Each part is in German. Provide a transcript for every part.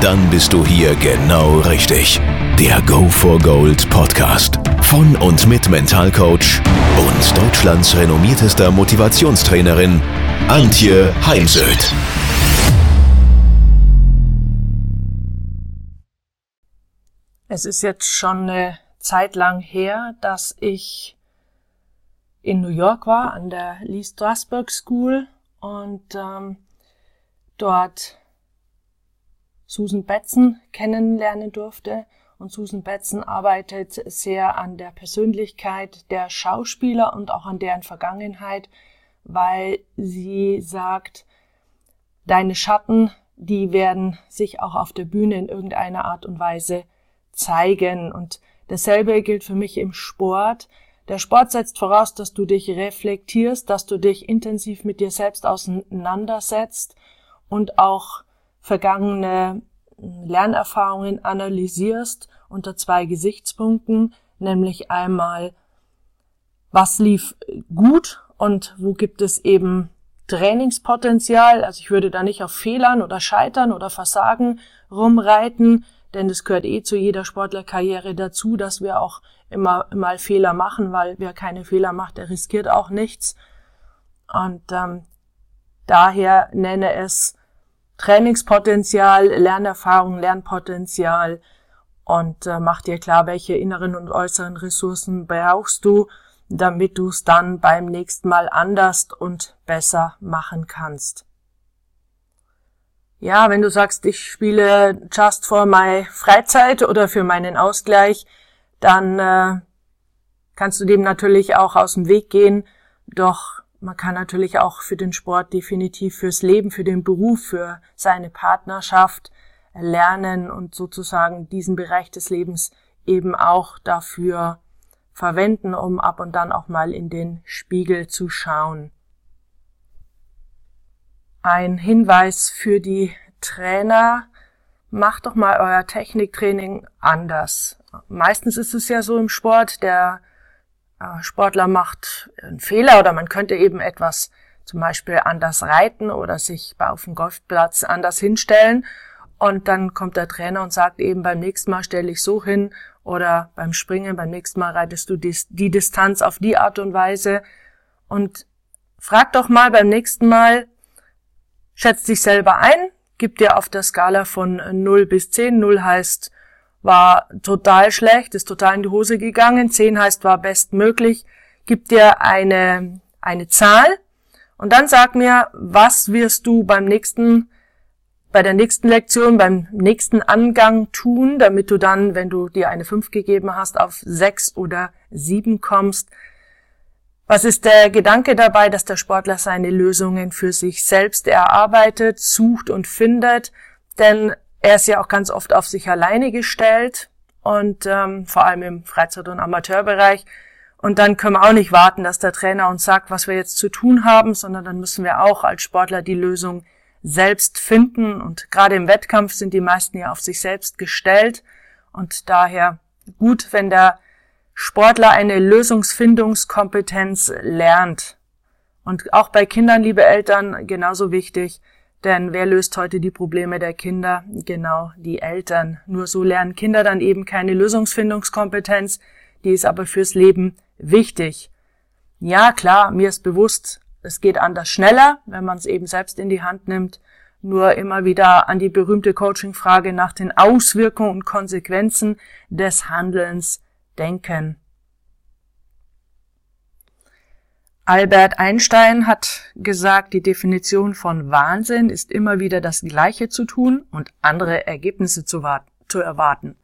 Dann bist du hier genau richtig. Der Go for Gold Podcast von und mit Mentalcoach und Deutschlands renommiertester Motivationstrainerin Antje Heimsöth. Es ist jetzt schon eine Zeit lang her, dass ich in New York war, an der Lee Strasberg School und ähm, dort Susan Betzen kennenlernen durfte. Und Susan Betzen arbeitet sehr an der Persönlichkeit der Schauspieler und auch an deren Vergangenheit, weil sie sagt, deine Schatten, die werden sich auch auf der Bühne in irgendeiner Art und Weise zeigen. Und dasselbe gilt für mich im Sport. Der Sport setzt voraus, dass du dich reflektierst, dass du dich intensiv mit dir selbst auseinandersetzt und auch vergangene Lernerfahrungen analysierst unter zwei Gesichtspunkten, nämlich einmal, was lief gut und wo gibt es eben Trainingspotenzial. Also ich würde da nicht auf Fehlern oder Scheitern oder Versagen rumreiten, denn es gehört eh zu jeder Sportlerkarriere dazu, dass wir auch immer mal Fehler machen, weil wer keine Fehler macht, der riskiert auch nichts. Und ähm, daher nenne es Trainingspotenzial, Lernerfahrung, Lernpotenzial und äh, mach dir klar, welche inneren und äußeren Ressourcen brauchst du, damit du es dann beim nächsten Mal anders und besser machen kannst. Ja, wenn du sagst, ich spiele just for my Freizeit oder für meinen Ausgleich, dann äh, kannst du dem natürlich auch aus dem Weg gehen. Doch man kann natürlich auch für den Sport definitiv fürs Leben, für den Beruf, für seine Partnerschaft lernen und sozusagen diesen Bereich des Lebens eben auch dafür verwenden, um ab und dann auch mal in den Spiegel zu schauen ein Hinweis für die Trainer, macht doch mal euer Techniktraining anders. Meistens ist es ja so im Sport, der Sportler macht einen Fehler oder man könnte eben etwas zum Beispiel anders reiten oder sich auf dem Golfplatz anders hinstellen. Und dann kommt der Trainer und sagt eben beim nächsten Mal stelle ich so hin oder beim Springen beim nächsten Mal reitest du die, die Distanz auf die Art und Weise. Und frag doch mal beim nächsten Mal, schätzt dich selber ein, gib dir auf der Skala von 0 bis 10, 0 heißt, war total schlecht, ist total in die Hose gegangen, 10 heißt, war bestmöglich, gib dir eine, eine Zahl und dann sag mir, was wirst du beim nächsten bei der nächsten Lektion, beim nächsten Angang tun, damit du dann, wenn du dir eine 5 gegeben hast, auf 6 oder 7 kommst. Was ist der Gedanke dabei, dass der Sportler seine Lösungen für sich selbst erarbeitet, sucht und findet? Denn er ist ja auch ganz oft auf sich alleine gestellt und ähm, vor allem im Freizeit- und Amateurbereich. Und dann können wir auch nicht warten, dass der Trainer uns sagt, was wir jetzt zu tun haben, sondern dann müssen wir auch als Sportler die Lösung selbst finden. Und gerade im Wettkampf sind die meisten ja auf sich selbst gestellt. Und daher gut, wenn der Sportler eine Lösungsfindungskompetenz lernt. Und auch bei Kindern, liebe Eltern, genauso wichtig, denn wer löst heute die Probleme der Kinder? Genau die Eltern. Nur so lernen Kinder dann eben keine Lösungsfindungskompetenz, die ist aber fürs Leben wichtig. Ja, klar, mir ist bewusst, es geht anders schneller, wenn man es eben selbst in die Hand nimmt. Nur immer wieder an die berühmte Coaching-Frage nach den Auswirkungen und Konsequenzen des Handelns Denken. Albert Einstein hat gesagt, die Definition von Wahnsinn ist immer wieder das Gleiche zu tun und andere Ergebnisse zu, zu erwarten.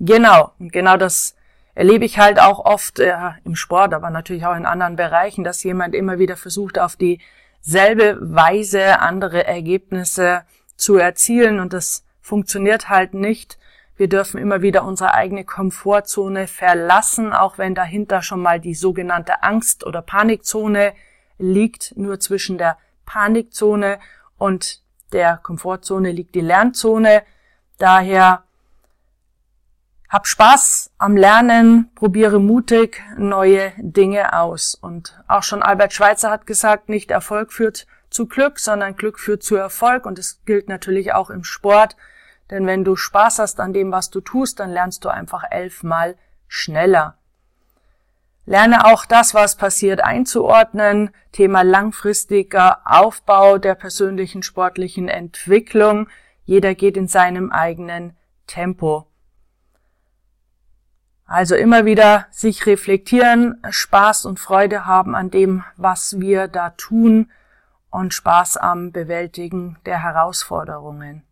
Genau, genau das erlebe ich halt auch oft äh, im Sport, aber natürlich auch in anderen Bereichen, dass jemand immer wieder versucht, auf dieselbe Weise andere Ergebnisse zu erzielen und das funktioniert halt nicht, wir dürfen immer wieder unsere eigene Komfortzone verlassen, auch wenn dahinter schon mal die sogenannte Angst- oder Panikzone liegt nur zwischen der Panikzone und der Komfortzone liegt die Lernzone. Daher hab Spaß am Lernen, probiere mutig neue Dinge aus. Und auch schon Albert Schweitzer hat gesagt, nicht Erfolg führt zu Glück, sondern Glück führt zu Erfolg. Und es gilt natürlich auch im Sport. Denn wenn du Spaß hast an dem, was du tust, dann lernst du einfach elfmal schneller. Lerne auch das, was passiert, einzuordnen. Thema langfristiger Aufbau der persönlichen sportlichen Entwicklung. Jeder geht in seinem eigenen Tempo. Also immer wieder sich reflektieren, Spaß und Freude haben an dem, was wir da tun und Spaß am Bewältigen der Herausforderungen.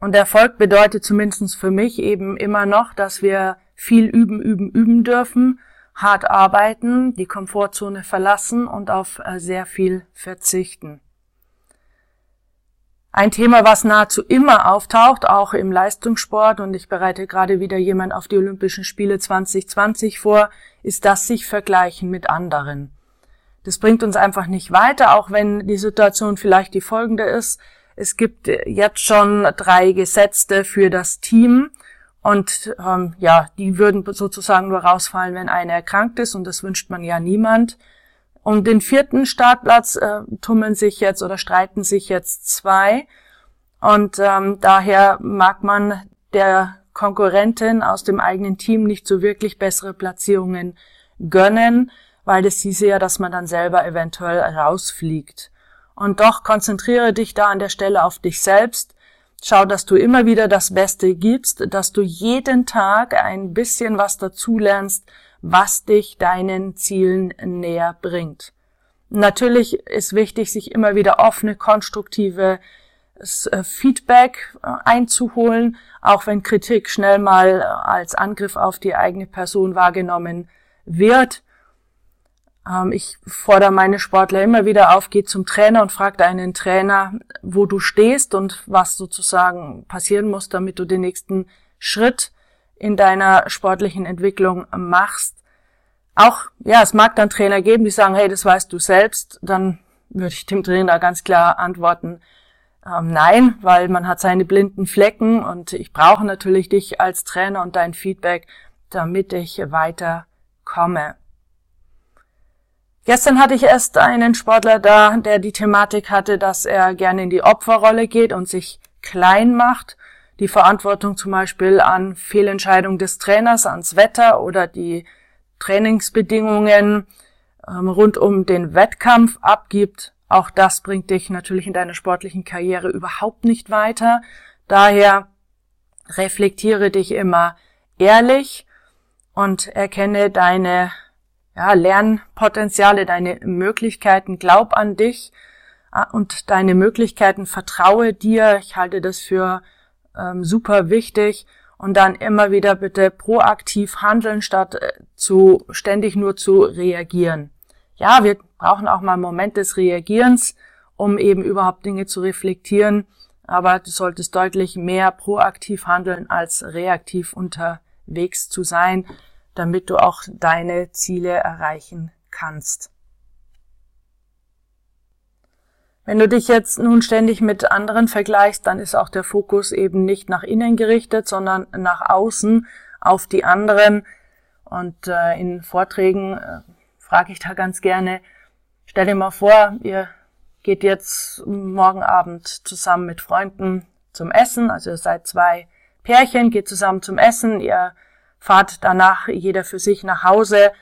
Und Erfolg bedeutet zumindest für mich eben immer noch, dass wir viel üben, üben, üben dürfen, hart arbeiten, die Komfortzone verlassen und auf äh, sehr viel verzichten. Ein Thema, was nahezu immer auftaucht, auch im Leistungssport, und ich bereite gerade wieder jemand auf die Olympischen Spiele 2020 vor, ist das sich vergleichen mit anderen. Das bringt uns einfach nicht weiter, auch wenn die Situation vielleicht die folgende ist. Es gibt jetzt schon drei Gesetzte für das Team und ähm, ja, die würden sozusagen nur rausfallen, wenn einer erkrankt ist und das wünscht man ja niemand. Um den vierten Startplatz äh, tummeln sich jetzt oder streiten sich jetzt zwei. Und ähm, daher mag man der Konkurrentin aus dem eigenen Team nicht so wirklich bessere Platzierungen gönnen, weil das hieße ja, dass man dann selber eventuell rausfliegt. Und doch konzentriere dich da an der Stelle auf dich selbst. Schau, dass du immer wieder das Beste gibst, dass du jeden Tag ein bisschen was dazulernst, was dich deinen Zielen näher bringt. Natürlich ist wichtig, sich immer wieder offene, konstruktive äh, Feedback äh, einzuholen, auch wenn Kritik schnell mal als Angriff auf die eigene Person wahrgenommen wird. Ähm, ich fordere meine Sportler immer wieder auf, geh zum Trainer und frag deinen Trainer, wo du stehst und was sozusagen passieren muss, damit du den nächsten Schritt in deiner sportlichen Entwicklung machst. Auch, ja, es mag dann Trainer geben, die sagen, hey, das weißt du selbst. Dann würde ich dem Trainer ganz klar antworten, ähm, nein, weil man hat seine blinden Flecken und ich brauche natürlich dich als Trainer und dein Feedback, damit ich weiter komme. Gestern hatte ich erst einen Sportler da, der die Thematik hatte, dass er gerne in die Opferrolle geht und sich klein macht die Verantwortung zum Beispiel an Fehlentscheidung des Trainers, ans Wetter oder die Trainingsbedingungen ähm, rund um den Wettkampf abgibt. Auch das bringt dich natürlich in deiner sportlichen Karriere überhaupt nicht weiter. Daher reflektiere dich immer ehrlich und erkenne deine ja, Lernpotenziale, deine Möglichkeiten, glaub an dich äh, und deine Möglichkeiten, vertraue dir. Ich halte das für ähm, super wichtig und dann immer wieder bitte proaktiv handeln, statt äh, zu ständig nur zu reagieren. Ja, wir brauchen auch mal einen Moment des Reagierens, um eben überhaupt Dinge zu reflektieren, aber du solltest deutlich mehr proaktiv handeln als reaktiv unterwegs zu sein, damit du auch deine Ziele erreichen kannst. Wenn du dich jetzt nun ständig mit anderen vergleichst, dann ist auch der Fokus eben nicht nach innen gerichtet, sondern nach außen auf die anderen. Und äh, in Vorträgen äh, frage ich da ganz gerne, stell dir mal vor, ihr geht jetzt morgen Abend zusammen mit Freunden zum Essen, also ihr seid zwei Pärchen, geht zusammen zum Essen, ihr fahrt danach jeder für sich nach Hause.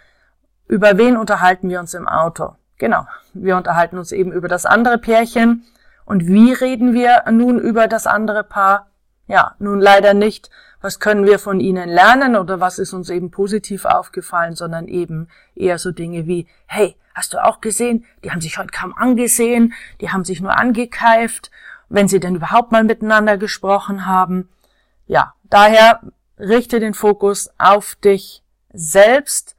Über wen unterhalten wir uns im Auto? Genau, wir unterhalten uns eben über das andere Pärchen. Und wie reden wir nun über das andere Paar? Ja, nun leider nicht, was können wir von ihnen lernen oder was ist uns eben positiv aufgefallen, sondern eben eher so Dinge wie, hey, hast du auch gesehen, die haben sich heute kaum angesehen, die haben sich nur angekeift, wenn sie denn überhaupt mal miteinander gesprochen haben. Ja, daher richte den Fokus auf dich selbst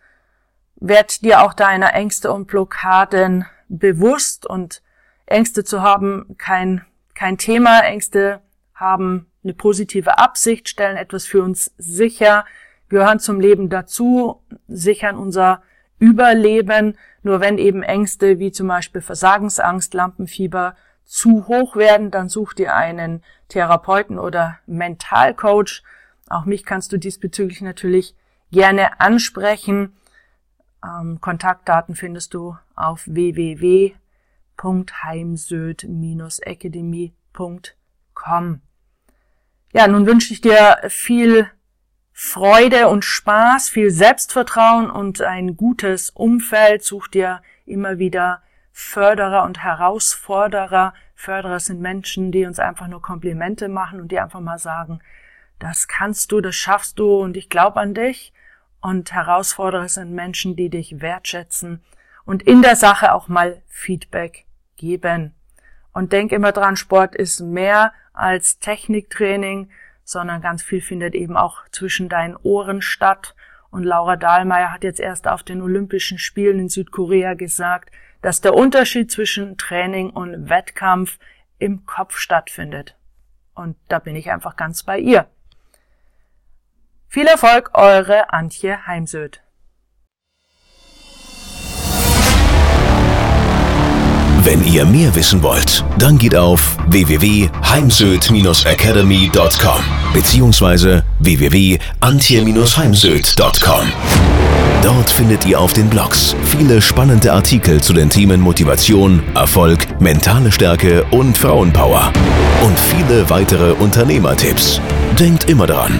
werd dir auch deiner Ängste und Blockaden bewusst und Ängste zu haben kein, kein Thema. Ängste haben eine positive Absicht, stellen etwas für uns sicher, gehören zum Leben dazu, sichern unser überleben. Nur wenn eben Ängste wie zum Beispiel Versagensangst, Lampenfieber zu hoch werden, dann such dir einen Therapeuten oder Mentalcoach. Auch mich kannst du diesbezüglich natürlich gerne ansprechen. Ähm, Kontaktdaten findest du auf www.heimsöd-akademie.com. Ja, nun wünsche ich dir viel Freude und Spaß, viel Selbstvertrauen und ein gutes Umfeld. Such dir immer wieder Förderer und Herausforderer. Förderer sind Menschen, die uns einfach nur Komplimente machen und die einfach mal sagen, das kannst du, das schaffst du und ich glaube an dich. Und Herausforderer sind Menschen, die dich wertschätzen und in der Sache auch mal Feedback geben. Und denk immer dran, Sport ist mehr als Techniktraining, sondern ganz viel findet eben auch zwischen deinen Ohren statt. Und Laura Dahlmeier hat jetzt erst auf den Olympischen Spielen in Südkorea gesagt, dass der Unterschied zwischen Training und Wettkampf im Kopf stattfindet. Und da bin ich einfach ganz bei ihr. Viel Erfolg, eure Antje Heimsöth. Wenn ihr mehr wissen wollt, dann geht auf www.heimsöd-academy.com bzw. www.antje-heimsöd.com. Dort findet ihr auf den Blogs viele spannende Artikel zu den Themen Motivation, Erfolg, mentale Stärke und Frauenpower. Und viele weitere Unternehmertipps. Denkt immer daran,